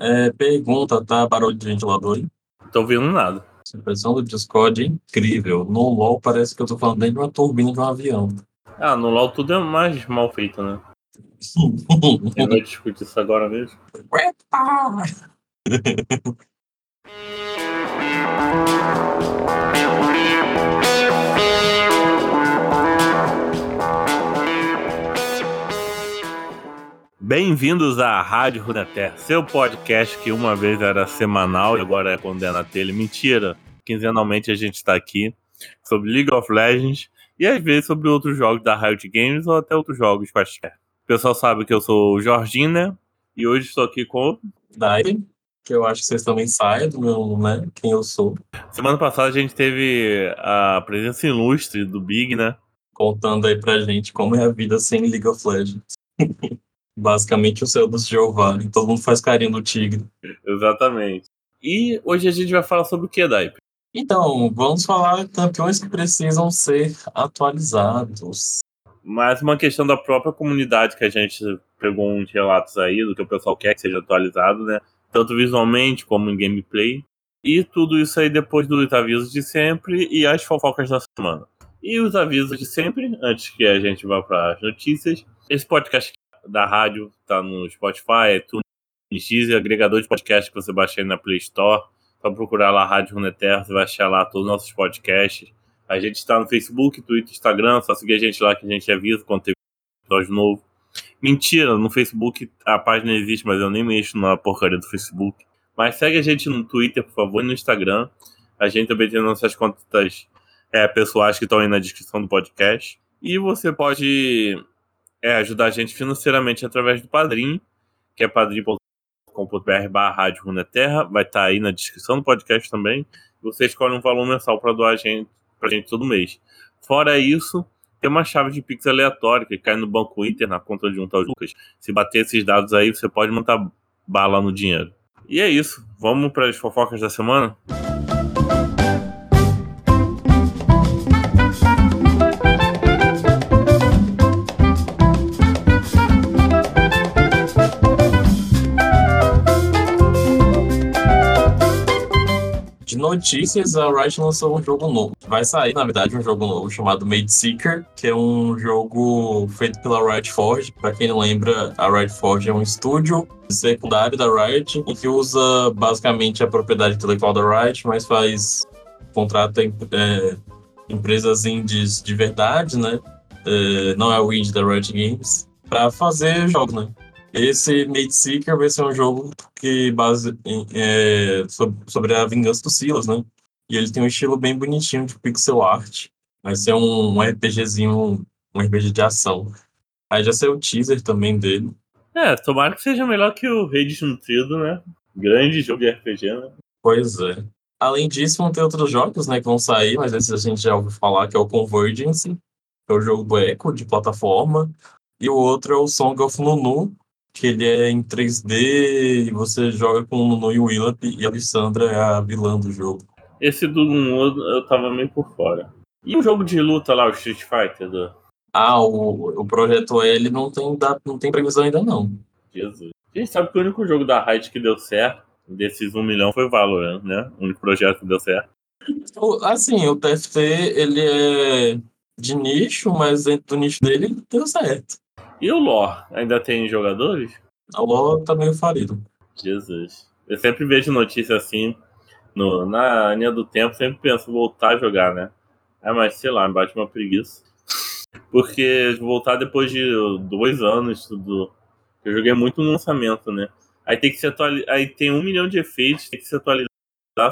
É, pergunta, tá? Barulho de ventilador. hein? Tô ouvindo nada. A expressão do Discord é incrível. No LoL parece que eu tô falando dentro de uma turbina de um avião. Ah, no LoL tudo é mais mal feito, né? Eu não discutir isso agora mesmo. Bem-vindos à Rádio Runeterra, seu podcast que uma vez era semanal e agora é quando é na telha. Mentira! Quinzenalmente a gente está aqui sobre League of Legends e às vezes sobre outros jogos da Riot Games ou até outros jogos quaisquer. O pessoal sabe que eu sou o Jorginho, né? E hoje estou aqui com. Daí, que eu acho que vocês também saem do meu, né? Quem eu sou. Semana passada a gente teve a presença ilustre do Big, né? Contando aí pra gente como é a vida sem League of Legends. Basicamente o céu dos Jeová. e Todo mundo faz carinho do tigre. Exatamente. E hoje a gente vai falar sobre o que, Daipe? Então, vamos falar de campeões que precisam ser atualizados. Mais uma questão da própria comunidade que a gente pegou uns relatos aí do que o pessoal quer que seja atualizado, né? Tanto visualmente como em gameplay. E tudo isso aí depois dos avisos de sempre e as fofocas da semana. E os avisos de sempre, antes que a gente vá para as notícias. Esse podcast da rádio tá no Spotify, iTunes, Deezer, agregador de podcast que você baixa aí na Play Store. Só procurar lá Rádio Runeterra, você vai achar lá todos os nossos podcasts. A gente está no Facebook, Twitter, Instagram, só seguir a gente lá que a gente avisa quando tem episódio novo. Mentira, no Facebook a página existe, mas eu nem mexo na porcaria do Facebook. Mas segue a gente no Twitter, por favor, e no Instagram. A gente também tem nossas contas é, pessoais que estão aí na descrição do podcast. E você pode é, ajudar a gente financeiramente através do Padrim, que é padrim.com.br barra Rádio Runeterra. Vai estar aí na descrição do podcast também. Você escolhe um valor mensal para doar a gente, pra gente todo mês. Fora isso, tem uma chave de Pix aleatória que cai no Banco Inter, na conta de um tal Lucas. Se bater esses dados aí, você pode mandar bala no dinheiro. E é isso. Vamos para as fofocas da semana? De notícias, a Riot lançou um jogo novo. Vai sair, na verdade, um jogo novo chamado Made Seeker, que é um jogo feito pela Riot Forge. Pra quem não lembra, a Riot Forge é um estúdio secundário da Riot e que usa basicamente a propriedade intelectual da Riot, mas faz contrata é, empresas indies de verdade, né? É, não é o indie da Riot Games, para fazer jogos, né? Esse Made Seeker vai ser um jogo que base em- é, sob- sobre a vingança do Silas, né? E ele tem um estilo bem bonitinho de pixel art. Vai ser um, um RPGzinho, um RPG de ação. Aí já saiu o teaser também dele. É, tomara que seja melhor que o Rei Desnutrido, né? Grande jogo de RPG, né? Pois é. Além disso, vão ter outros jogos, né, que vão sair, mas esse a gente já ouviu falar, que é o Convergence, que é o jogo do Echo, de plataforma. E o outro é o Song of Nunu, que ele é em 3D e você joga com o e o Willap, e a Alessandra é a vilã do jogo. Esse do Nunu eu tava meio por fora. E o jogo de luta lá, o Street Fighter do Ah, o, o Projeto L não tem, não tem previsão ainda não. Jesus. A gente sabe que o único jogo da Riot que deu certo desses um milhão foi Valorant, né? O único projeto que deu certo. O- Assim, o TFT, ele é de nicho, mas dentro do nicho dele deu certo. E o lore? Ainda tem jogadores? A LoL tá meio falido. Jesus. Eu sempre vejo notícia assim, no, na linha do tempo, sempre penso voltar a jogar, né? É, mas sei lá, me bate uma preguiça. Porque voltar depois de dois anos, tudo. Eu joguei muito no lançamento, né? Aí tem que se atualizar. Aí tem um milhão de efeitos, tem que se atualizar,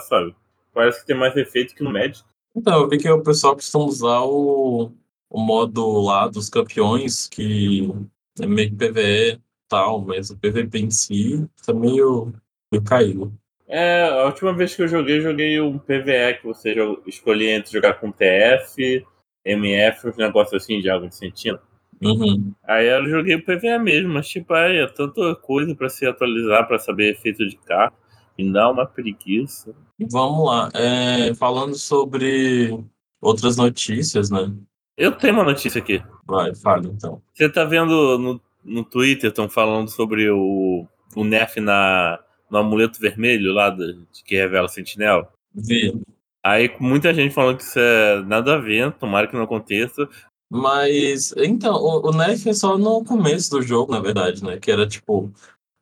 sabe? Parece que tem mais efeito que no Magic. Então, eu vi que o pessoal costuma usar o, o modo lá dos campeões, que é meio que PVE e tal, mas o PVP em si tá meio, meio caído. É, a última vez que eu joguei, eu joguei um PVE que você escolhia entre jogar com TF, MF, uns negócios assim de água de sentina. Uhum. Aí eu joguei o PVE mesmo, mas tipo, aí é tanta coisa pra se atualizar, pra saber efeito de carro. Me dá uma preguiça. Vamos lá. É, falando sobre outras notícias, né? Eu tenho uma notícia aqui. Vai, fala então. Você tá vendo no, no Twitter, estão falando sobre o, o nerf na, no amuleto vermelho lá do, que revela o Sentinel? Vi. Aí muita gente falando que isso é nada a ver, tomara que não aconteça. Mas, então, o, o nerf é só no começo do jogo, na verdade, né? Que era tipo,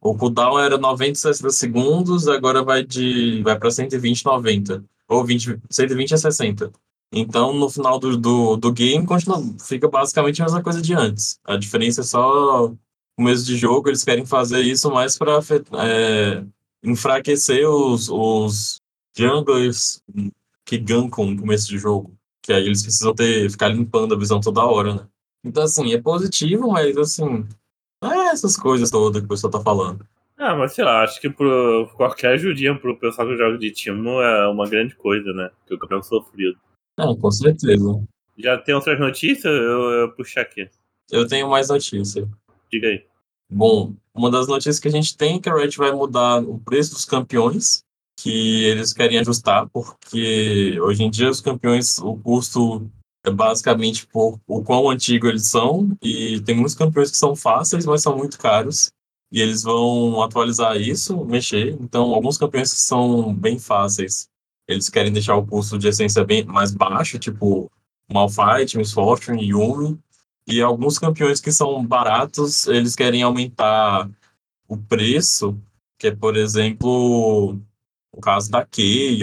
o cooldown era 90 60 segundos, agora vai de vai para 120 90 ou 20 120 a 60. Então, no final do, do, do game, continua, fica basicamente a mesma coisa de antes. A diferença é só começo de jogo, eles querem fazer isso mais para é, enfraquecer os, os junglers que gankam no começo de jogo. Que aí eles precisam ter, ficar limpando a visão toda hora, né? Então, assim, é positivo, mas, assim, é essas coisas todas que o pessoal tá falando. Ah, mas sei lá, acho que pro, qualquer ajudinha pro pessoal que joga de time é uma grande coisa, né? Que o campeão sofrido. Com certeza. Já tem outras notícias? Eu, eu puxar aqui. Eu tenho mais notícia. Diga aí. Bom, uma das notícias que a gente tem é que a Riot vai mudar o preço dos campeões, que eles querem ajustar, porque hoje em dia os campeões, o custo é basicamente por o quão antigo eles são, e tem muitos campeões que são fáceis, mas são muito caros, e eles vão atualizar isso, mexer. Então, alguns campeões que são bem fáceis, eles querem deixar o custo de essência bem mais baixo, tipo Malphite, Miss Fortune, Yumi, e alguns campeões que são baratos, eles querem aumentar o preço, que é, por exemplo, o caso da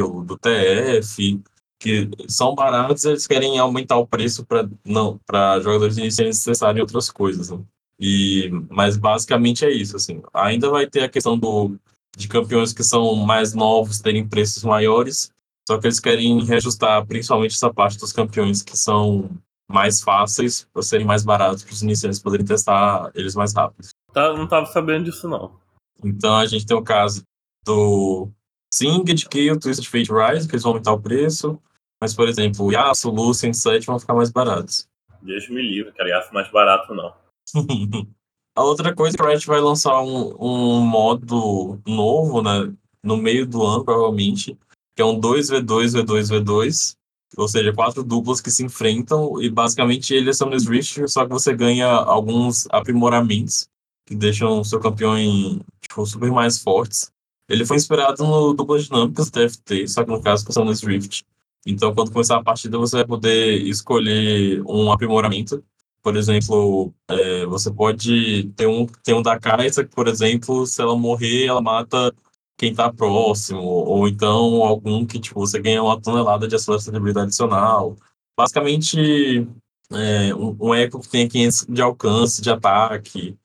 ou do TF, que são baratos, eles querem aumentar o preço para não para jogadores iniciantes necessarem outras coisas. Né? E mas basicamente é isso assim. Ainda vai ter a questão do de campeões que são mais novos terem preços maiores, só que eles querem reajustar principalmente essa parte dos campeões que são mais fáceis para serem mais baratos para os iniciantes poderem testar eles mais rápido. Tá, não estava sabendo disso não. Então a gente tem o caso do Singed, Kill, Twisted Fate Rise, que eles vão aumentar o preço. Mas, por exemplo, o Yasuo, Lucian, Set vão ficar mais baratos. Deus me livre, cara. Yasuo mais barato não. a outra coisa é que a Riot vai lançar um, um modo novo, né? No meio do ano, provavelmente. Que é um 2v2, v2, v2 ou seja, quatro duplas que se enfrentam e basicamente ele é Summoners Rift, só que você ganha alguns aprimoramentos que deixam o seu campeão em, tipo, super mais fortes. Ele foi inspirado no duplas dinâmicas TFT, só que no caso com Summoners Rift. Então, quando começar a partida, você vai poder escolher um aprimoramento. Por exemplo, é, você pode ter um, ter um da Kaisa, que, por exemplo, se ela morrer, ela mata quem está próximo, ou então algum que tipo, você ganha uma tonelada de aceleração de habilidade adicional. Basicamente, é, um, um eco que tem 500 de alcance, de ataque,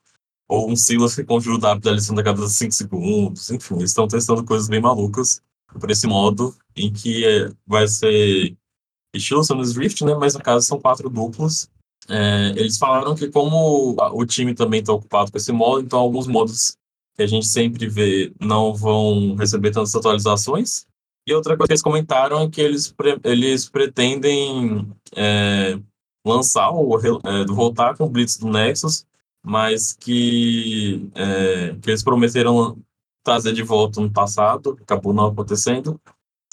ou um Silas que conjura o W da lição da cada 5 segundos. Enfim, eles estão testando coisas bem malucas por esse modo, em que é, vai ser estilo Summoners Rift, né? mas no caso são quatro duplos. É, eles falaram que como o time também está ocupado com esse modo, então alguns modos que a gente sempre vê não vão receber tantas atualizações. E outra coisa que eles comentaram é que eles, pre eles pretendem é, lançar ou é, voltar com o Blitz do Nexus, mas que, é, que eles prometeram trazer de volta no passado, acabou não acontecendo.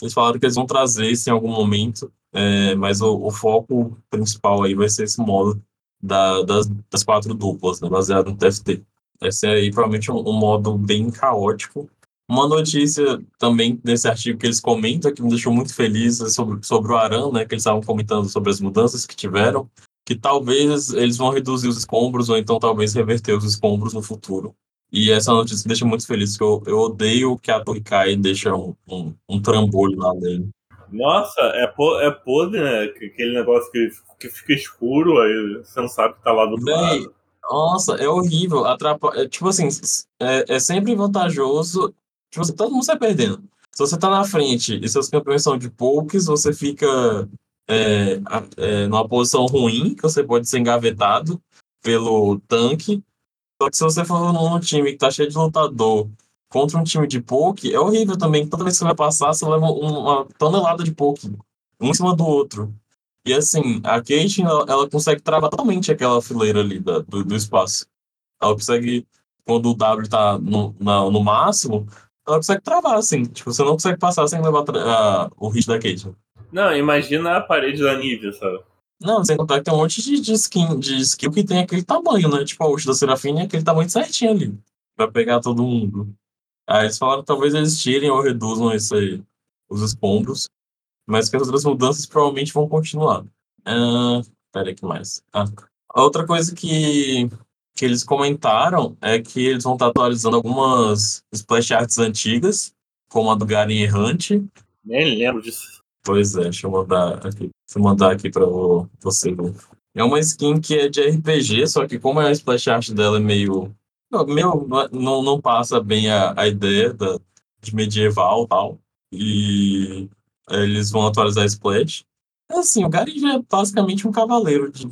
Eles falaram que eles vão trazer isso em algum momento, é, mas o, o, foco principal aí vai ser esse modo da, das, das quatro duplas, né, baseado no TFT. Esse é aí provavelmente um, um, modo bem caótico. Uma notícia também desse artigo que eles comentam, que me deixou muito feliz, é sobre, sobre o Aran, né, que eles estavam comentando sobre as mudanças que tiveram, que talvez eles vão reduzir os escombros, ou então talvez reverter os escombros no futuro. E essa notícia me deixa muito feliz, porque eu, eu odeio que a torre caia e deixa um, um, um trambolho lá dele. Nossa, é, po é podre, né? Aquele negócio que, que fica escuro, aí você não sabe que tá lá do outro lado. Nossa, é horrível. Atrapalha, é, tipo assim, é, é sempre vantajoso. Tipo assim, todo mundo sai perdendo. Se você tá na frente e seus campeões são de poucos, você fica é, é, numa posição ruim, que você pode ser engavetado pelo tanque. Só que se você for num time que tá cheio de lutador contra um time de poke, é horrível também. Toda vez que você vai passar, você leva uma tonelada de poke, um em cima do outro. E assim, a Kate, ela, ela consegue travar totalmente aquela fileira ali da, do, do, espaço. Ela consegue, quando o W tá no, na, no máximo, ela consegue travar, assim. Tipo, você não consegue passar sem levar uh, o hit da Kate. Não, imagina a parede da Nivea, sabe? Não, sem contar que tem um monte de, de, skin, de skill que tem aquele tamanho, né? Tipo, a ult da Serafine é aquele tamanho certinho ali. Pra pegar todo mundo. Aí eles falaram que talvez eles tirem ou reduzam esse, os escombros, mas que as outras mudanças provavelmente vão continuar. Uh, pera que mais. Ah, a outra coisa que, que eles comentaram é que eles vão estar atualizando algumas splash arts antigas, como a do Garen Errante. Nem lembro disso. Pois é, deixa eu mandar aqui. Deixa eu mandar aqui para você. É uma skin que é de RPG, só que como a splash art dela é meio. meio não, não passa bem a, a ideia da, de medieval e tal. E eles vão atualizar splash. Assim, o Garen já é basicamente um cavaleiro de,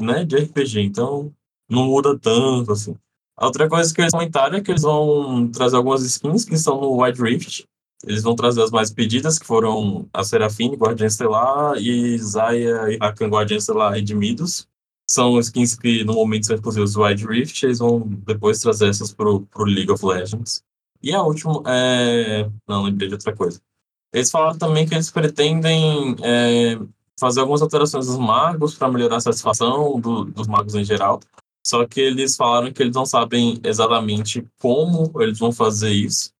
né, de RPG, então não muda tanto, assim. A outra coisa que eles comentaram é que eles vão trazer algumas skins que estão no Wide Rift. Eles vão trazer as mais pedidas, que foram a Serafine, Guardiã Estelar, e Zaya e Rakan, Guardiã Estelar Redimidos. São skins que no momento são exclusivos do Wide Rift, eles vão depois trazer essas pro, pro League of Legends. E a última é. Não, lembrei de outra coisa. Eles falaram também que eles pretendem é, fazer algumas alterações dos magos para melhorar a satisfação do, dos magos em geral. Só que eles falaram que eles não sabem exatamente como eles vão fazer isso,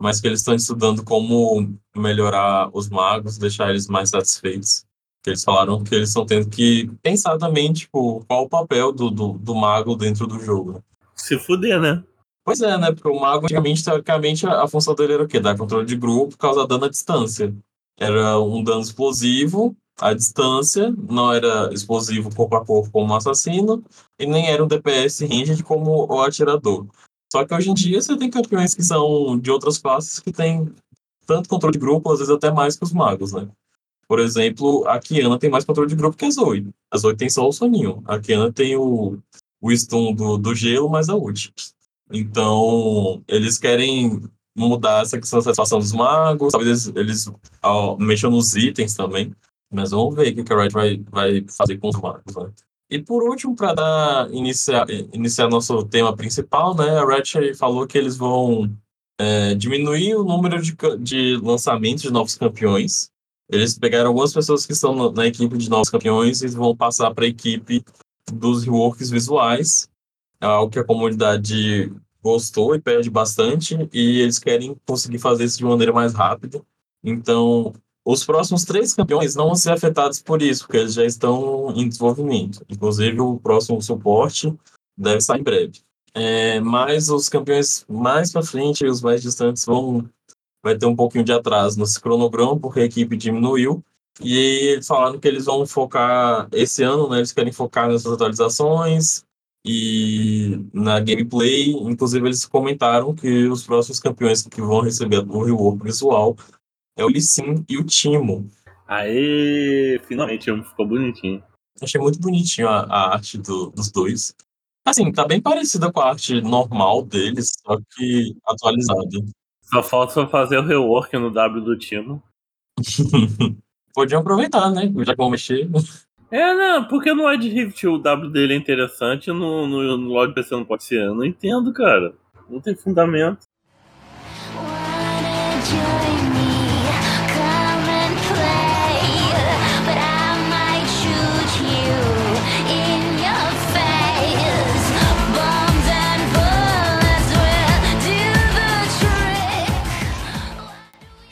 mas que eles estão estudando como melhorar os magos, deixar eles mais satisfeitos. Eles falaram que eles estão tendo que pensar também, tipo, qual o papel do, do, do mago dentro do jogo. Se fuder, né? Pois é, né? Porque o mago, antigamente, teoricamente, a, função dele era o quê? Dar controle de grupo, causar dano à distância. Era um dano explosivo à distância, não era explosivo corpo a corpo como assassino, e nem era um DPS ranged como o atirador. Só que hoje em dia você tem campeões que são de outras classes que têm tanto controle de grupo, às vezes até mais que os magos, né? Por exemplo, a Kiana tem mais controle de grupo que a Zoe. A Zoe tem só o soninho. A Kiana tem o, o stun do, do gelo, mais a ult. Então, eles querem mudar essa satisfação dos magos, talvez eles, eles ó, mexam nos itens também. Mas vamos ver o que a Riot vai, vai fazer com os magos, né? E por último, para dar iniciar, iniciar nosso tema principal, né, a Riot falou que eles vão é, diminuir o número de, de lançamentos de novos campeões. Eles pegaram algumas pessoas que estão na equipe de novos campeões e vão passar para a equipe dos reworks visuais, é algo que a comunidade gostou e pede bastante, e eles querem conseguir fazer isso de maneira mais rápida. Então, os próximos três campeões não vão ser afetados por isso, porque eles já estão em desenvolvimento. Inclusive, o próximo suporte deve sair em breve. É, mas os campeões mais para frente e os mais distantes vão vai ter um pouquinho de atraso nesse cronograma, porque a equipe diminuiu. E eles falaram que eles vão focar esse ano, né? Eles querem focar nessas atualizações e na gameplay. Inclusive, eles comentaram que os próximos campeões que vão receber o rework visual é o Lissin e o Timo. Aê, finalmente ficou bonitinho. Achei muito bonitinho a, a arte do, dos dois. Assim, tá bem parecida com a arte normal deles, só que atualizada. Só falta fazer o rework no W do Timo. Podiam aproveitar, né? Já que vão mexer. É, não, porque no Ed Rift o W dele é interessante no, no, no Lord PC não pode ser? Eu não entendo, cara. Não tem fundamento.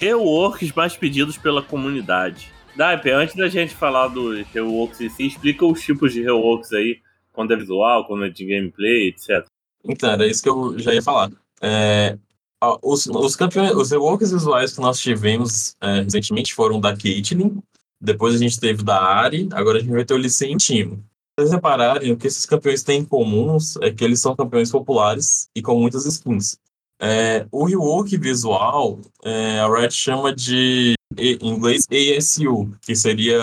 reworks mais pedidos pela comunidade. Daipe, antes da gente falar dos reworks em si, explica os tipos de reworks aí, quando é visual, quando é de gameplay, etc. Então, era isso que eu já ia falar. É, os, os, campeões, os reworks visuais que nós tivemos é, recentemente foram da Caitlyn, depois a gente teve da Ari, agora a gente vai ter o Team. Se vocês repararem, o que esses campeões têm em comuns é que eles são campeões populares e com muitas skins. É, o rework visual, é, a Red chama de, em inglês, ASU, que seria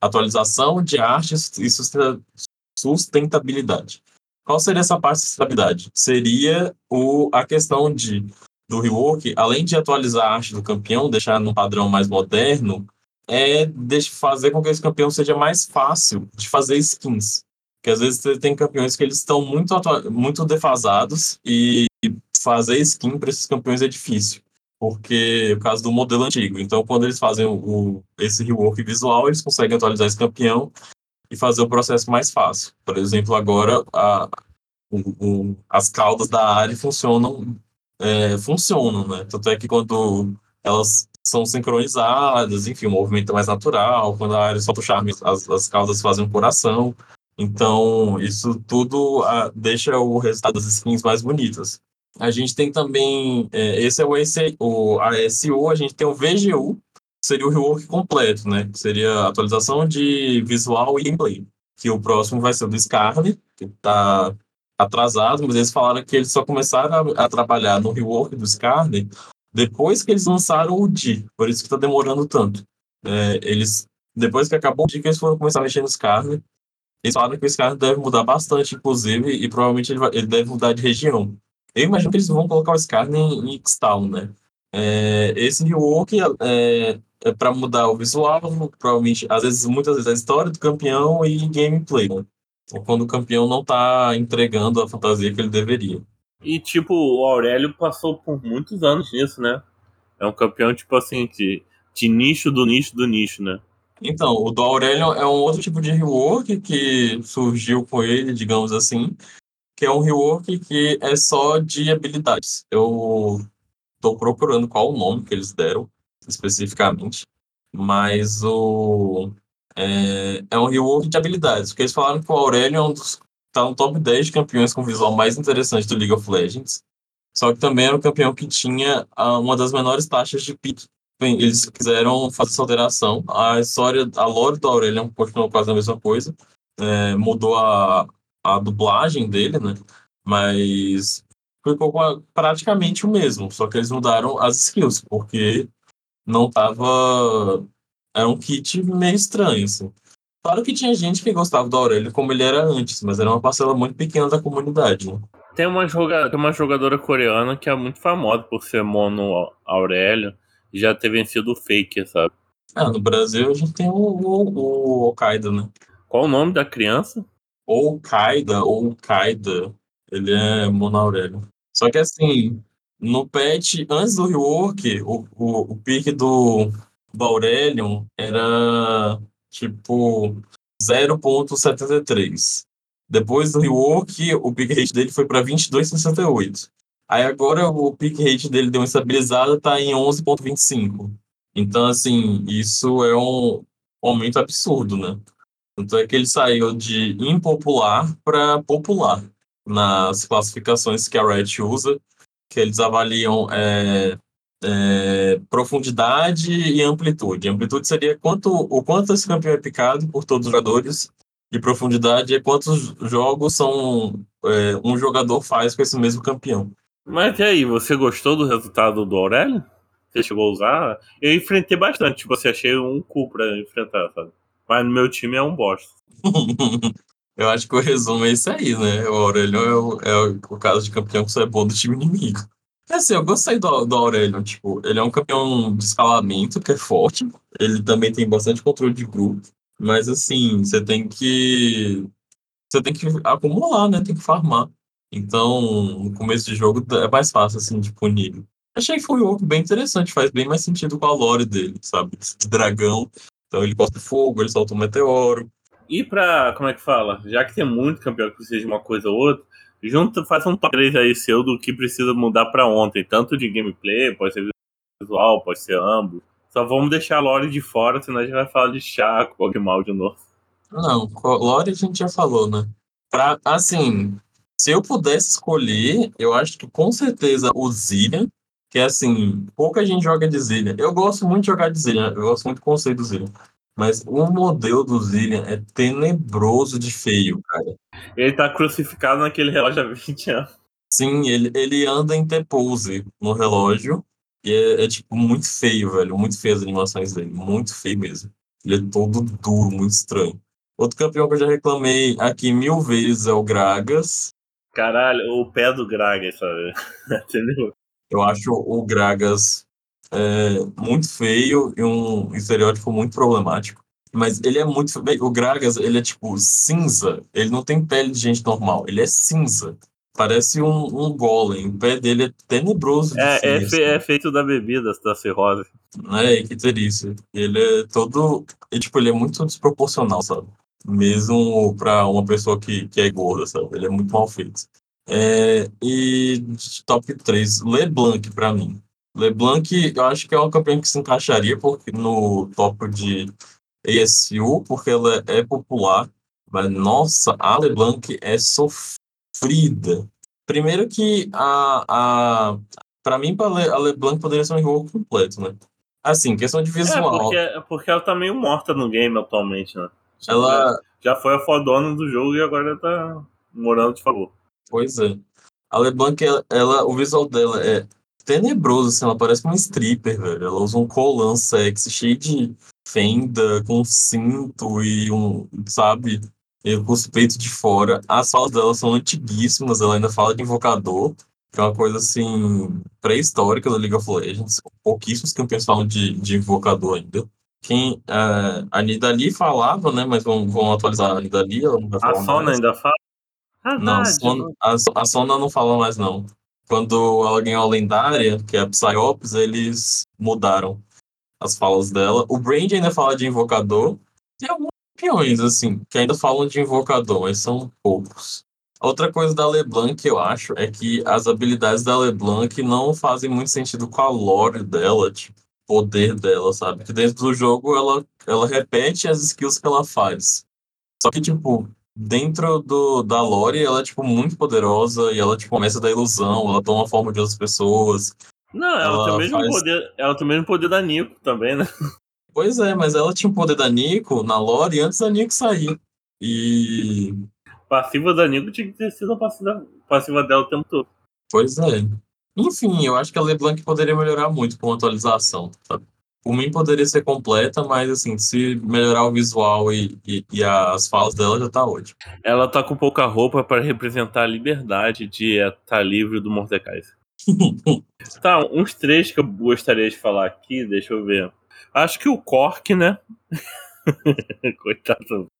atualização de artes e sustentabilidade. Qual seria essa parte de sustentabilidade? Seria o, a questão de, do rework, além de atualizar a arte do campeão, deixar num padrão mais moderno, é fazer com que esse campeão seja mais fácil de fazer skins. Porque às vezes você tem campeões que eles estão muito, muito defasados e fazer skin para esses campeões é difícil, porque por causa do modelo antigo. Então, quando eles fazem o, esse rework visual, eles conseguem atualizar esse campeão e fazer o processo mais fácil. Por exemplo, agora a, o, o, as caudas da área funcionam é, funcionam, né? Tanto é que quando elas são sincronizadas, enfim, o movimento é mais natural, quando a área solta o charme, as, as caudas fazem um coração. Então, isso tudo ah, deixa o resultado das skins mais bonitas. A gente tem também, é, esse é o, esse, o ASU, a gente tem o VGU, que seria o rework completo, né? Que seria atualização de visual e gameplay. Que o próximo vai ser o do Scarlet, que está atrasado, mas eles falaram que eles só começaram a, a trabalhar no rework do Scarlet depois que eles lançaram o D, por isso que está demorando tanto. É, eles, depois que acabou o D, que eles foram começar a mexer no Scarlet, eles falaram que o Scarlet deve mudar bastante, inclusive, e provavelmente ele, vai, ele deve mudar de região. Eu imagino que eles vão colocar o Scarlet em, em X-Town, né? É, esse rework é, é para mudar o visual, provavelmente, às vezes, muitas vezes, a história do campeão e gameplay, né? Quando o campeão não está entregando a fantasia que ele deveria. E, tipo, o Aurélio passou por muitos anos nisso, né? É um campeão, tipo assim, de, de nicho do nicho do nicho, né? Então, o do Aurélio é um outro tipo de rework que surgiu com ele, digamos assim, que é um rework que é só de habilidades. Eu estou procurando qual o nome que eles deram especificamente, mas o é, é um rework de habilidades, porque eles falaram que o Aurélio é um dos tá no top 10 de campeões com visual mais interessante do League of Legends. Só que também era um campeão que tinha uh, uma das menores taxas de pique Bem, eles quiseram fazer essa alteração. A história, a lore do Aurelion continuou quase a mesma coisa. É, mudou a, a dublagem dele, né? Mas ficou praticamente o mesmo. Só que eles mudaram as skills, porque não tava. Era um kit meio estranho, assim. Claro que tinha gente que gostava do Aurélio como ele era antes, mas era uma parcela muito pequena da comunidade, né? Tem uma, joga... Tem uma jogadora coreana que é muito famosa por ser mono Aurélio já ter vencido o Fake, sabe? Ah, no Brasil a gente tem o, o, o Okaida, né? Qual o nome da criança? Okaida, ou Kaida. Ele é Mono Aurélio. Só que assim, no patch, antes do rework, o, o, o pique do, do Aurelion era tipo 0.73. Depois do rework, o pick rate dele foi para 22,68. Aí agora o pick rate dele deu uma estabilizada, tá em 11,25. Então, assim, isso é um aumento absurdo, né? Tanto é que ele saiu de impopular para popular nas classificações que a Riot usa, que eles avaliam é, é, profundidade e amplitude. Amplitude seria quanto, o quanto esse campeão é picado por todos os jogadores, e profundidade é quantos jogos são é, um jogador faz com esse mesmo campeão. Mas e aí, você gostou do resultado do Aurélio? Você chegou a usar? Eu enfrentei bastante, tipo, você achei um cu pra enfrentar, sabe? Mas no meu time é um bosta. Eu acho que o resumo é isso aí, né? O Aurélio é o, é o caso de campeão que só é bom do time inimigo. É assim, eu gostei do, do Aurélio, tipo, ele é um campeão de escalamento que é forte, ele também tem bastante controle de grupo, mas assim, você tem que você tem que acumular, né? Tem que farmar. Então, no começo de jogo é mais fácil, assim, de punir. Achei que foi um jogo bem interessante, faz bem mais sentido com a lore dele, sabe? De dragão. Então ele gosta de fogo, ele solta um meteoro. E pra, como é que fala? Já que tem muito campeão que precisa de uma coisa ou outra, junta, faça um top 3 aí seu do que precisa mudar para ontem, tanto de gameplay, pode ser visual, pode ser ambos. Só vamos deixar a lore de fora, senão a gente vai falar de Chaco, mal de novo. Não, lore a gente já falou, né? Pra, assim, se eu pudesse escolher, eu acho que com certeza o Zillian, que é assim, pouca gente joga de Zillian. Eu gosto muito de jogar de Zillian, eu gosto muito do conceito do Zillian. Mas o modelo do Zillian é tenebroso de feio, cara. Ele tá crucificado naquele relógio há 20 anos. Sim, ele, ele anda em T-pose no relógio. E é, é, tipo, muito feio, velho. Muito feio as animações dele. Muito feio mesmo. Ele é todo duro, muito estranho. Outro campeão que eu já reclamei aqui mil vezes é o Gragas. Caralho, o pé do Gragas, sabe? Eu acho o Gragas é, muito feio e um estereótipo muito problemático. Mas ele é muito. O Gragas, ele é tipo cinza. Ele não tem pele de gente normal. Ele é cinza. Parece um, um golem. O pé dele é tenebroso. De é, é, fe, é, feito da bebida, da cirrose. É, que delícia. Ele é todo. E, tipo, ele é muito desproporcional, sabe? mesmo para uma pessoa que, que é gorda, sabe? Ele é muito mal feito. É, e top 3, LeBlanc pra mim. LeBlanc, eu acho que é uma campeã que se encaixaria porque, no top de ASU, porque ela é popular. Mas, nossa, a LeBlanc é sofrida. Primeiro que a, a para mim, a LeBlanc poderia ser um jogo completo, né? Assim, questão de visual. É, porque, porque ela tá meio morta no game atualmente, né? Ela... Já foi a fodona do jogo e agora tá morando de favor. Pois é. A LeBlanc, ela, ela, o visual dela é tenebroso, assim, ela parece uma stripper, velho. Ela usa um colã sexy cheio de fenda, com cinto e um, sabe, e com os peitos de fora. As falas dela são antiguíssimas, ela ainda fala de invocador, que é uma coisa, assim, pré-histórica da League of Legends. Pouquíssimos campeões falam de, de invocador ainda. Quem, uh, a Nidali falava, né, mas vão, vão atualizar a Nidali, A Sona ainda fala? Não, Son, a, a Sona não fala mais, não. Quando ela ganhou a lendária, que é a Psyops, eles mudaram as falas dela. O Brand ainda fala de invocador. Tem alguns campeões, assim, que ainda falam de invocador, mas são poucos. Outra coisa da LeBlanc, eu acho, é que as habilidades da LeBlanc não fazem muito sentido com a lore dela, tipo, poder dela, sabe? Que dentro do jogo ela, ela repete as skills que ela faz. Só que, tipo, dentro do, da lore, ela é, tipo, muito poderosa e ela, tipo, começa da ilusão, ela toma a forma de outras pessoas. Não, ela, ela tem o mesmo faz... poder. Ela tem o mesmo poder da Nico também, né? Pois é, mas ela tinha o poder da Nico na lore antes da Nico sair. E. Passiva da Nico tinha que ter sido a passiva, passiva dela o tempo todo. Pois é. Enfim, eu acho que a LeBlanc poderia melhorar muito com a atualização, sabe? Por mim poderia ser completa, mas assim, se melhorar o visual e, e, e as falas dela já tá ótimo. Ela tá com pouca roupa para representar a liberdade de estar tá livre do Mordecai. tá, uns três que eu gostaria de falar aqui, deixa eu ver. Acho que o Cork, né? Coitado.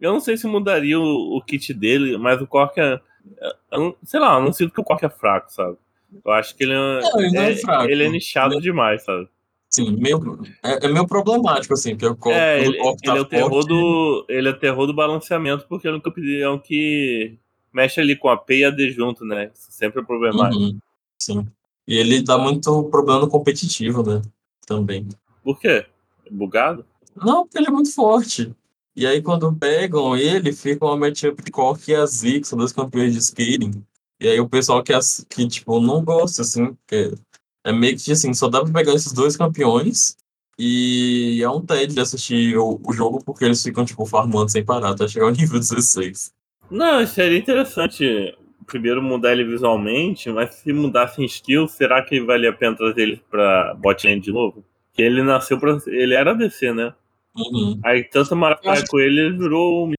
Eu não sei se mudaria o, o kit dele, mas o Cork é. é sei lá, eu não sinto que o Cork é fraco, sabe? Eu acho que ele é, não, ele, é, é fraco. ele é nichado ele... demais, sabe? Sim, meio, é, é meio problemático, assim, porque o Cork, é, ele, o tá ele é o terror forte, do Ele é o terror do balanceamento, porque é um campeão que mexe ali com a P e a D junto, né? Isso sempre é problemático. Uhum, sim. E ele dá muito problema no competitivo, né? Também. Por quê? Bugado? Não, porque ele é muito forte. E aí, quando pegam ele, fica uma matchup de Cork e a Zig, são dois campeões de skating. E aí, o pessoal que, que tipo, não gosta, assim, porque é meio que assim, só dá pra pegar esses dois campeões e é um TED de assistir o, o, jogo porque eles ficam, tipo, farmando sem parar até chegar ao nível 16. Não, seria interessante primeiro mudar ele visualmente, mas se mudasse em skill, será que valia a pena trazer ele pra botlane de novo? Que ele nasceu pra. Ele era DC, né? Uhum. Aí tanta maravilha com ele, ele virou um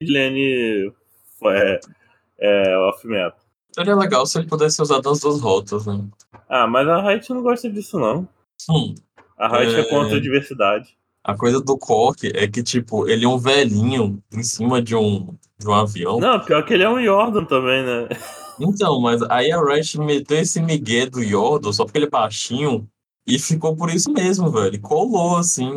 midlane é, é, off-meta. Seria legal se ele pudesse usar das duas rotas, né? Ah, mas a Riot não gosta disso, não. Hum. A Riot é... é contra a diversidade. A coisa do Cork é que, tipo, ele é um velhinho em cima de um, de um avião. Não, pior que ele é um Jordan também, né? Então, mas aí a Riot meteu esse migué do Jordan só porque ele é baixinho e ficou por isso mesmo, velho. Colou, assim.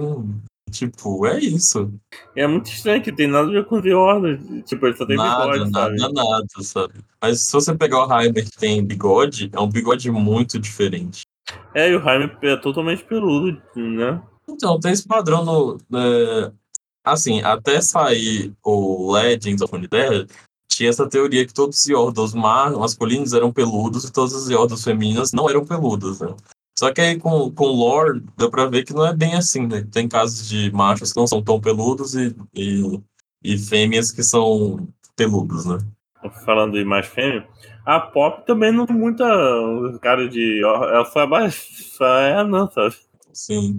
Tipo, é isso. É muito estranho que tem nada a ver com o Jordan. Tipo, ele só tem nada, bigode, nada, sabe? Nada, sabe? Mas se você pegar o Heimer que tem bigode, é um bigode muito diferente. É, e o Heimer é totalmente peludo, né? Então, tem esse padrão no. É, assim, até sair o Legends of Unidad, tinha essa teoria que todos os Yordles masculinos eram peludos e todas as Yordles femininas não eram peludas, né? Só que aí com, com lore deu pra ver que não é bem assim, né? Tem casos de machos que não são tão peludos e, e, e fêmeas que são peludos, né? Falando em mais fêmea, a Pop também não tem muita cara de. Ela foi abaixo. É, não, sabe? Sim.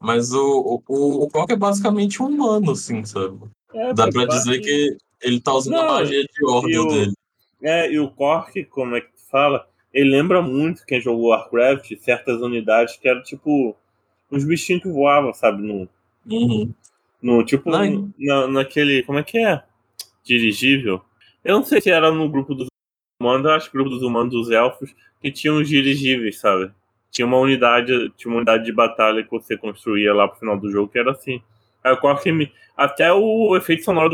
Mas o, o, o Cock é basicamente um humano, assim, sabe? É, Dá pra dizer que ele tá usando não, a magia de ordem dele. É, e o Cork, como é que fala? Ele lembra muito quem jogou Warcraft, certas unidades que eram tipo uns bichinhos que voavam, sabe? No, uhum. no tipo, na, naquele. Como é que é? Dirigível. Eu não sei se era no grupo dos humanos, acho que grupo dos humanos dos elfos, que tinham uns dirigíveis, sabe? tinha uma unidade, tinha uma unidade de batalha que você construía lá pro final do jogo que era assim. Aí o Cork, até o efeito sonoro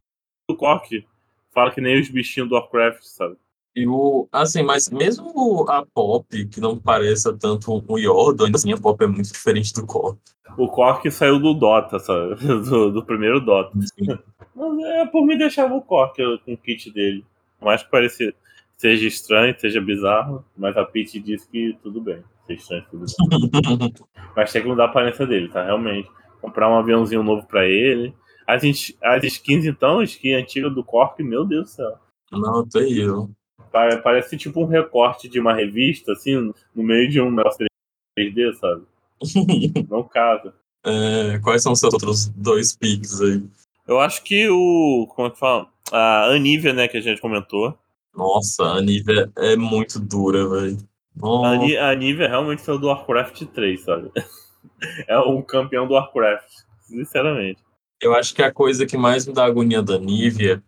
do Cork fala que nem os bichinhos do Warcraft, sabe? E o, assim, mas mesmo a Pop, que não pareça tanto um Yordo, ainda assim a Pop é muito diferente do Cork. O Cork saiu do Dota, sabe? Do, do primeiro Dota. Sim. Mas é, por mim deixava o Cork com o kit dele. Mais que parecia seja estranho, seja bizarro, mas a Pete disse que tudo bem. Seja estranho, tudo bem. mas tem que mudar a aparência dele, tá? Realmente. Comprar um aviãozinho novo pra ele. As, as skins, então, skin antiga do Cork, meu Deus do céu. Não, terrível. Parece tipo um recorte de uma revista, assim, no meio de um negócio 3D, sabe? Não casa. É, quais são os seus outros dois picks aí? Eu acho que o. Como é que fala? A Anívia, né, que a gente comentou. Nossa, a Anívia é muito dura, velho. A Anívia realmente saiu do Warcraft 3, sabe? É um campeão do Warcraft, sinceramente. Eu acho que a coisa que mais me dá agonia da Nívia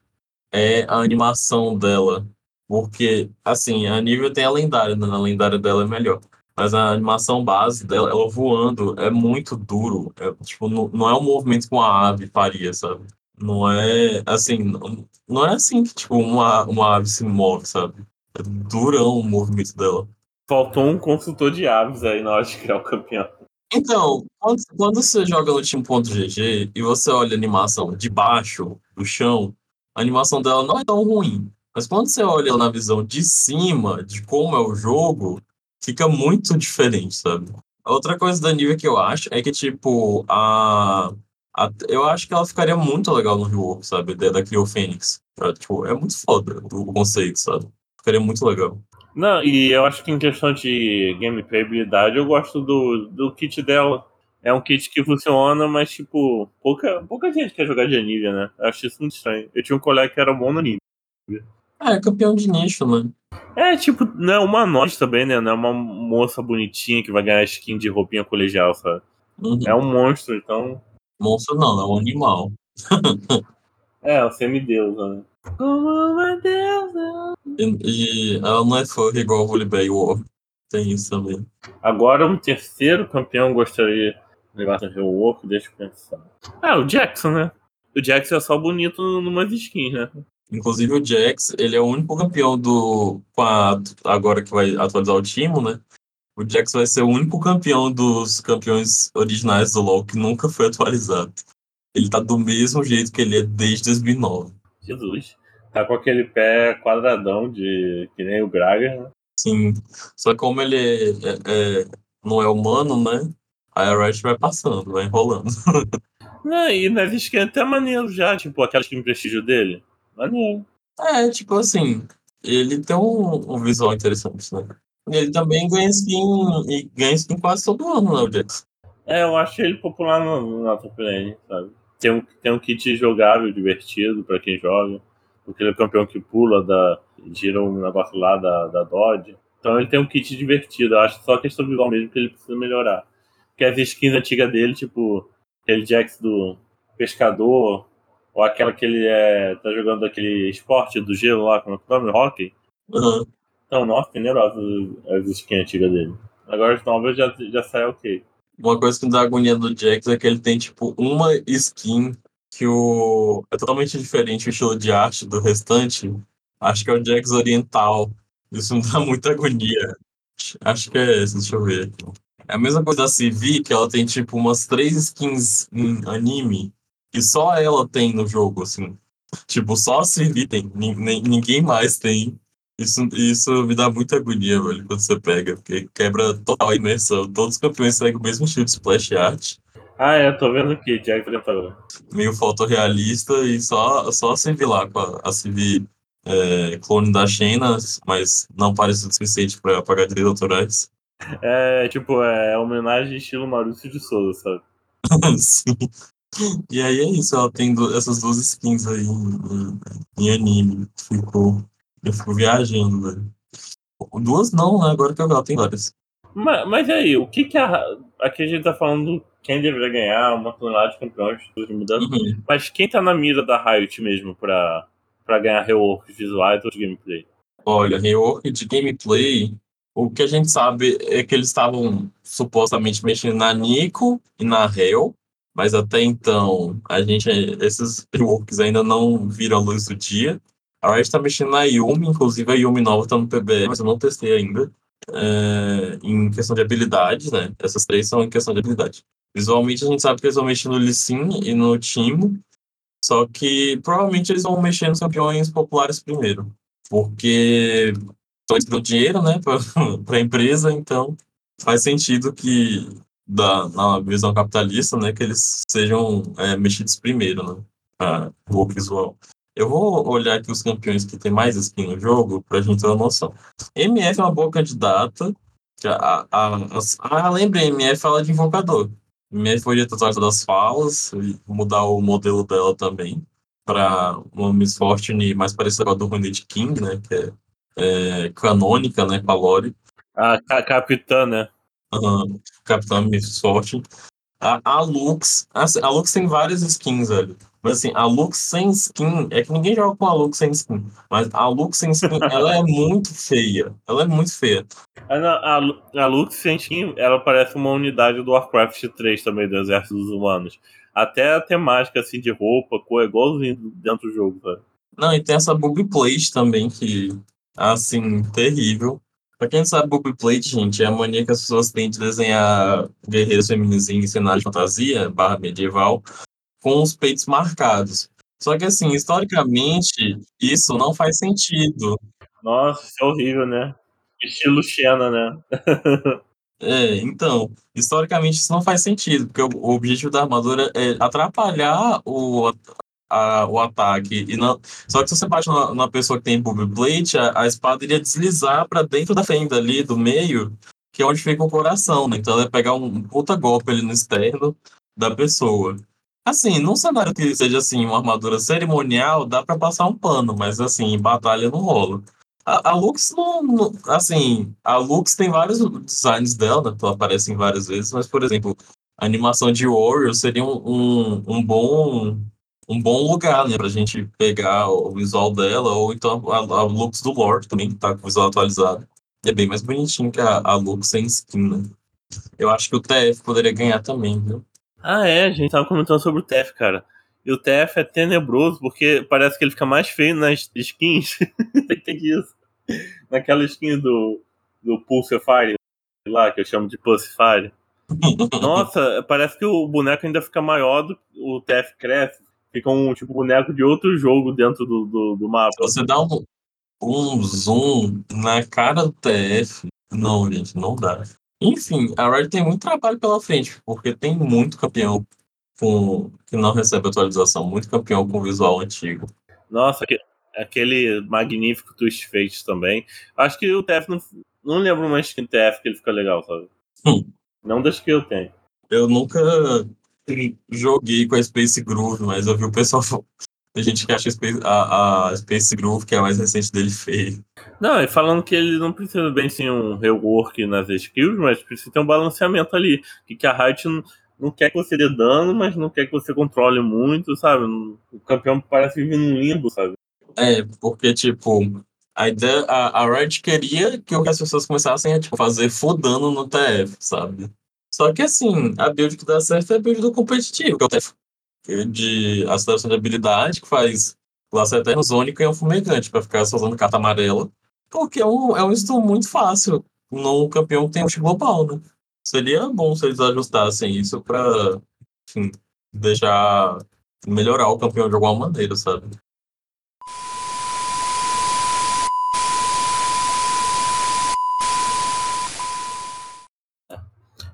é a animação dela. Porque, assim, a Nívia tem a lendária, né? A lendária dela é melhor. Mas a animação base dela, ela voando, é muito duro. É, tipo, não, não é um movimento que uma ave faria, sabe? Não é assim, não, não é assim que tipo, uma, uma ave se move, sabe? É durão o movimento dela. Faltou um consultor de aves aí na hora de criar o campeão. Então, quando, quando você joga no time.gg e você olha a animação de baixo do chão, a animação dela não é tão ruim. Mas quando você olha na visão de cima, de como é o jogo, fica muito diferente, sabe? Outra coisa da nível que eu acho é que, tipo, a, a eu acho que ela ficaria muito legal no rework, sabe? Da, da Clio Fênix. É, tipo, é muito foda o conceito, sabe? Ficaria muito legal. Não, e eu acho que em questão de gameplayabilidade, eu gosto do, do kit dela. É um kit que funciona, mas, tipo, pouca, pouca gente quer jogar de Anivia, né? Eu acho isso muito estranho. Eu tinha um colega que era bom no Anivia. É, campeão de nicho, mano. É, tipo, não é uma nós também, né? Não é uma moça bonitinha que vai ganhar skin de roupinha colegial, sabe? Uhum. É um monstro, então. Monstro não, é um animal. é, é um semideusa, né? Como uma deusa. E, e ela não é furry igual o Volibear War. Tem isso também. Agora um terceiro campeão gostaria de levar no Rework, deixa eu pensar. Ah, o Jackson, né? O Jackson é só bonito numas skins, né? Inclusive o Jax, ele é o único campeão do. A, agora que vai atualizar o time, né? O Jax vai ser o único campeão dos campeões originais do LoL que nunca foi atualizado. Ele tá do mesmo jeito que ele é desde 2009. Jesus. Tá com aquele pé quadradão de que nem o Graga, né? Sim. Só que como ele é, é, é, não é humano, né? Aí a Riot vai passando, vai enrolando. Não, e nas skins é até maneiro já, tipo, aquela skin prestígio dele. Maneiro. É, tipo assim, ele tem um, um visual interessante, né? Ele também ganha skin e ganha skin quase todo ano, né, o Jax? É, eu acho ele popular no, no top lane, sabe? Tem um, tem um kit jogável, divertido pra quem joga. Porque ele é campeão que pula, da, gira um negócio lá da, da Dodge. Então ele tem um kit divertido. Eu acho só questão visual mesmo que ele precisa melhorar. Porque as skins antigas dele, tipo, aquele Jax do pescador, ou aquela que ele é, tá jogando aquele esporte do gelo lá, como é o nome? Hockey? Uhum. Então, nossa, tenerosa as skins antigas dele. Agora as novas já, já sai ok. Uma coisa que me dá agonia do Jax é que ele tem, tipo, uma skin que o... é totalmente diferente o estilo de arte do restante. Acho que é o Jax oriental. Isso me dá muita agonia. Acho que é esse, deixa eu ver. É a mesma coisa da CV, que ela tem, tipo, umas três skins em anime que só ela tem no jogo, assim. Tipo, só a Sirvi tem, ninguém mais tem. Isso, isso me dá muita agonia, velho, quando você pega, porque quebra total a imersão. Todos os campeões seguem o mesmo estilo de splash art. Ah, é, tô vendo aqui, Jack Predador. Meio fotorrealista e só, só a Sirvi lá, com a, a Sirvi é, clone da Xena, mas não parece o suficiente pra pagar direitos autorais. É, tipo, é homenagem estilo Maurício de Souza, sabe? Sim. E aí é isso, ela tem essas duas skins aí em, em anime. Ficou, eu fico viajando, velho. Duas não, né? Agora que eu ela tem várias. Mas, mas aí, o que que a. Aqui a gente tá falando quem deveria ganhar uma tonelada de campeões, tudo mudando. Uhum. Mas quem tá na mira da Riot mesmo pra, pra ganhar rework visuais ou de gameplay? Olha, rework de gameplay, o que a gente sabe é que eles estavam supostamente mexendo na Nico e na Hell. Mas até então, a gente, esses reworks ainda não viram a luz do dia. A Riot tá mexendo na Yumi, inclusive a Yumi nova tá no PBE, mas eu não testei ainda. É, em questão de habilidades, né? Essas três são em questão de habilidade. Visualmente a gente sabe que eles vão mexer no Lee Sin e no Timo, só que provavelmente eles vão mexer nos campeões populares primeiro, porque estão dando dinheiro, né, para a empresa, então faz sentido que da, na visão capitalista, né, que eles sejam é, mexidos primeiro, né, para o visual. Eu vou olhar aqui os campeões que tem mais skin no jogo para a gente ter uma noção. MF é uma boa candidata. A, a, a, ah, lembrei, MF fala de invocador. MF podia tratar das falas mudar o modelo dela também para uma Miss Fortune mais parecida com a do Runed King, né? Que é, é canônica, né? Com a Lore. A capitã, né? Capitã Miss Fortune. A, a Lux. Assim, a Lux tem várias skins, velho. Mas assim, a Lux sem skin, é que ninguém joga com a Lux sem skin. Mas a Lux sem skin, ela é muito feia. Ela é muito feia. A, a, a Lux sem skin, ela parece uma unidade do Warcraft 3 também, do Exército dos Humanos. Até a temática assim de roupa, cor, é igualzinho dentro do jogo, velho. Não, e tem essa boob plate também, que, assim, terrível. Pra quem não sabe, boob plate, gente, é a mania que as pessoas têm de desenhar guerreiros femininos em cenário de fantasia, barra medieval, com os peitos marcados. Só que, assim, historicamente, isso não faz sentido. Nossa, isso é horrível, né? Estilo Xena, né? é, então, historicamente isso não faz sentido, porque o, o objetivo da armadura é atrapalhar o, a, o ataque. E não, só que se você bate na, na pessoa que tem boob plate, a, a espada iria deslizar para dentro da fenda ali, do meio, que é onde fica o coração, né? Então ela ia pegar um, puta golpe ali no externo da pessoa. Assim, num cenário que seja assim, uma armadura cerimonial, dá para passar um pano, mas assim, batalha não rola. A, a Lux não, não, Assim, a Lux tem vários designs dela, né? Ela aparece várias vezes, mas, por exemplo, a animação de Warrior seria um, um, um bom um bom lugar, né, pra gente pegar o visual dela, ou então a, a Lux do Lord também, que tá com o visual atualizado. É bem mais bonitinho que a, a Lux sem skin, né? Eu acho que o TF poderia ganhar também, viu? Ah, é, a gente tava comentando sobre o TF, cara. E o TF é tenebroso porque parece que ele fica mais feio nas skins. Tem isso. Naquela skin do, do Pulse Fire, lá, que eu chamo de Pulse Fire. Nossa, parece que o boneco ainda fica maior do o TF cresce. Fica um tipo boneco de outro jogo dentro do, do, do mapa. Você dá um, um zoom na cara do TF. Não, gente, não dá. Enfim, a Riot tem muito trabalho pela frente, porque tem muito campeão com, que não recebe atualização, muito campeão com visual antigo. Nossa, aquele magnífico Twist Fate também. Acho que o TF não, não lembro mais skin TF que ele fica legal, sabe? Hum. Não das que eu tenho. Eu nunca joguei com a Space Groove, mas eu vi o pessoal tem gente que acha a, a Space Groove, que é a mais recente dele, feio. Não, e falando que ele não precisa bem ser um rework nas skills, mas precisa ter um balanceamento ali. Que, que a Riot não, não quer que você dê dano, mas não quer que você controle muito, sabe? O campeão parece viver num limbo, sabe? É, porque, tipo, a ideia, a, a Riot queria que as pessoas começassem a tipo, fazer full dano no TF, sabe? Só que, assim, a build que dá certo é a build do competitivo, que é o TF de aceleração de habilidade, que faz Laço Eterno Zônico e um fumegante, para ficar só usando carta amarela. Porque é um, é um estudo muito fácil num campeão que tem um global, né? Seria bom se eles ajustassem isso para deixar melhorar o campeão de alguma maneira, sabe?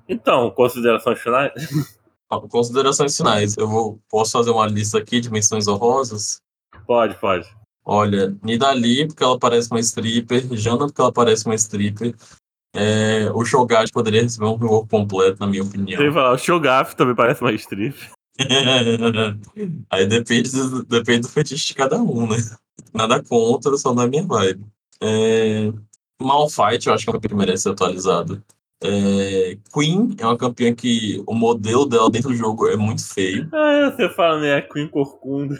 Então, considerações finais? Considerações finais. Eu vou, posso fazer uma lista aqui de menções honrosas? Pode, pode. Olha, Nidali, porque ela parece uma stripper. Jana, porque ela parece uma stripper. É, o Shogat poderia receber um rework completo, na minha opinião. Eu falar, o Shogaf também parece uma stripper. Aí depende do, depende do fetiche de cada um, né? Nada contra, só na minha vibe. É, Malfight, eu acho que é uma que merece ser atualizado. É, Queen é uma campeã que o modelo dela dentro do jogo é muito feio. Ah, você fala, né? A Queen Corcunda.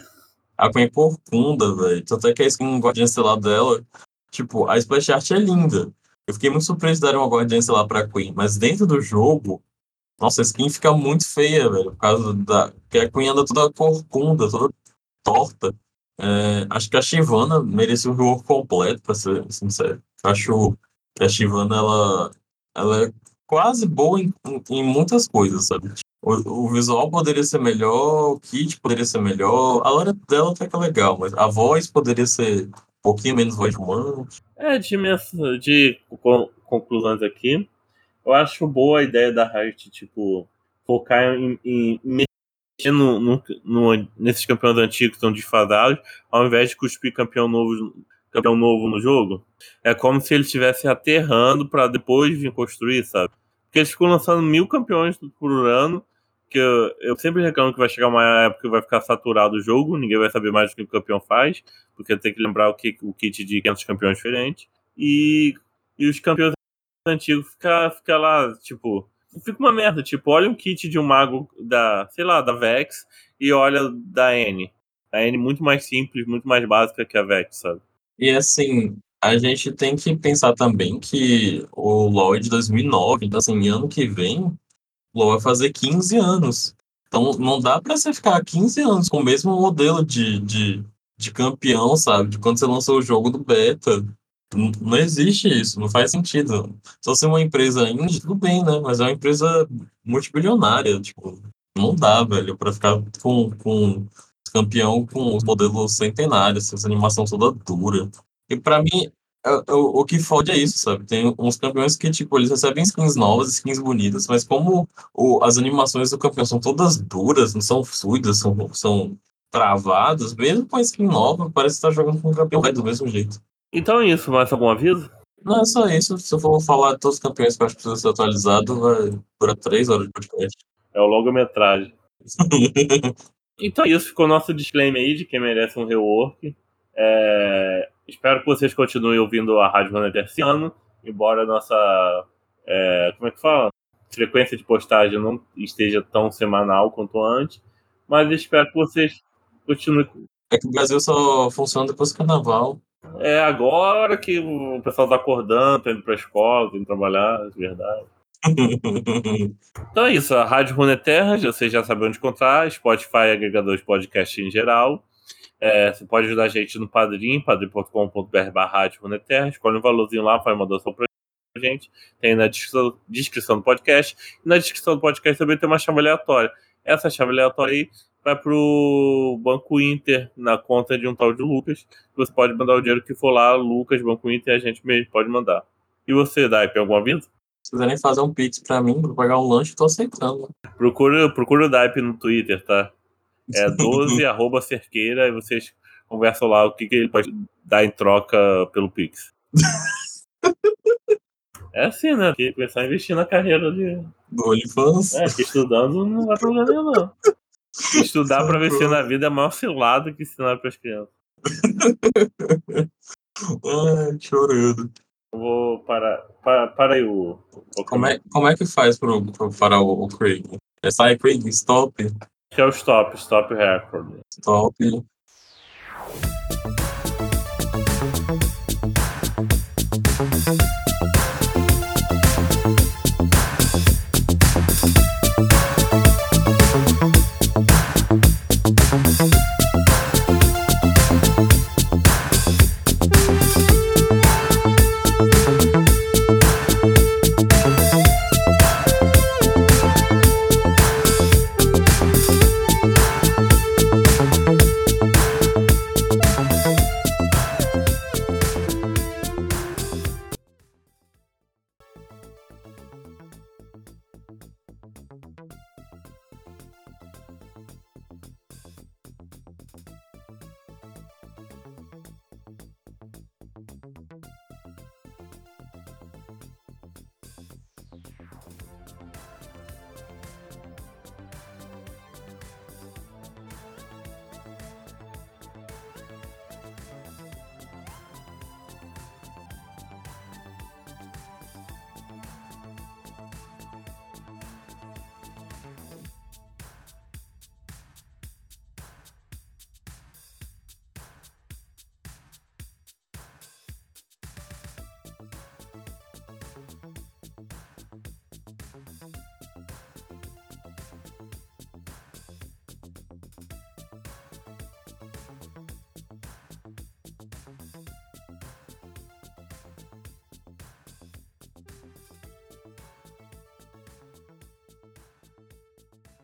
A Queen Corcunda, velho. Tanto é que a skin Guardiã Estelar dela, tipo, a splash art é linda. Eu fiquei muito surpreso de darem uma Guardiã Estelar pra Queen, mas dentro do jogo, nossa, a skin fica muito feia, velho. Por causa da. que a Queen anda toda corcunda, toda torta. É, acho que a Shivana merecia um jogo completo, pra ser sincero. Acho que a Shivana, ela, ela é quase boa em, em muitas coisas, sabe? O, o, visual poderia ser melhor, o kit poderia ser melhor, a hora dela até que é legal, mas a voz poderia ser um pouquinho menos voz humana. É, de, de conclusões aqui, eu acho boa a ideia da Riot, tipo, focar em, em mexer no, no, no, nesses campeões antigos que estão desfadados, ao invés de cuspir campeão novo, campeão novo no jogo. É como se eles estivessem aterrando para depois vir construir, sabe? Porque eles ficam lançando mil campeões por ano, que eu, eu, sempre reclamo que vai chegar uma época que vai ficar saturado o jogo, ninguém vai saber mais o que o campeão faz, porque tem que lembrar o, que, o kit de 500 campeões diferentes. E, e os campeões antigos fica, fica lá, tipo, fica uma merda, tipo, olha um kit de um mago da, sei lá, da Vex e olha da N. A N muito mais simples, muito mais básica que a Vex, sabe? E assim, a gente tem que pensar também que o LoL é de 2009, então assim, ano que vem, o LoL vai fazer 15 anos. Então não dá pra você ficar 15 anos com o mesmo modelo de, de, de campeão, sabe? De quando você lançou o jogo do beta. Não existe isso, não faz sentido. Se você é uma empresa indie, tudo bem, né? Mas é uma empresa multibilionária, tipo, não dá, velho, pra ficar com, com campeão com os modelos centenários, essa animação toda dura. E pra mim, é, é, o, o que fode é isso, sabe? Tem uns campeões que, tipo, eles recebem skins novas, skins bonitas, mas como o, as animações do campeão são todas duras, não são fluidas, são, são travadas, mesmo com a skin nova, parece que tá jogando com o campeão do mesmo jeito. Então é isso, mais algum aviso? Não, é só isso. Se eu for falar de todos os campeões que eu acho que precisa ser atualizado, vai durar três horas de podcast. É o longa-metragem. então é isso, ficou o nosso disclaimer aí de quem merece um rework. É... Espero que vocês continuem ouvindo a Rádio Runner esse ano, embora a nossa. É... Como é que fala? Frequência de postagem não esteja tão semanal quanto antes. Mas espero que vocês continuem. É que o Brasil só funciona depois do carnaval. É agora que o pessoal tá acordando, tá indo pra escola, tá indo trabalhar, é verdade. então é isso, a Rádio Runeterra, você já sabe onde encontrar, Spotify, agregador de podcast em geral. É, você pode ajudar a gente no Padrim, padrim.com.br Rádio Runeterra, escolhe um valorzinho lá, faz uma doação pra gente, tem na descrição, descrição do podcast, e na descrição do podcast também tem uma chave aleatória. Essa chave aleatória aí vai pro Banco Inter na conta de um tal de Lucas. Você pode mandar o dinheiro que for lá, Lucas, Banco Inter, a gente mesmo pode mandar. E você, Dai, tem algum aviso? Se quiserem fazer um pix pra mim, pra pagar um lanche, tô aceitando. Procura, procura o Daipe no Twitter, tá? É 12 arroba cerqueira e vocês conversam lá o que, que ele pode dar em troca pelo Pix. é assim, né? Tem que começar a investir na carreira de. Do OnlyFans? É, que estudando não vai problema nenhum, não. Estudar para vencer na vida é maior cilado que ensinar para as crianças. Ai, chorando. Eu vou parar. Para, para aí o. o como, é, como é que faz para parar o, o Craig? É sai Craig, stop? Que é o stop, stop record. Stop.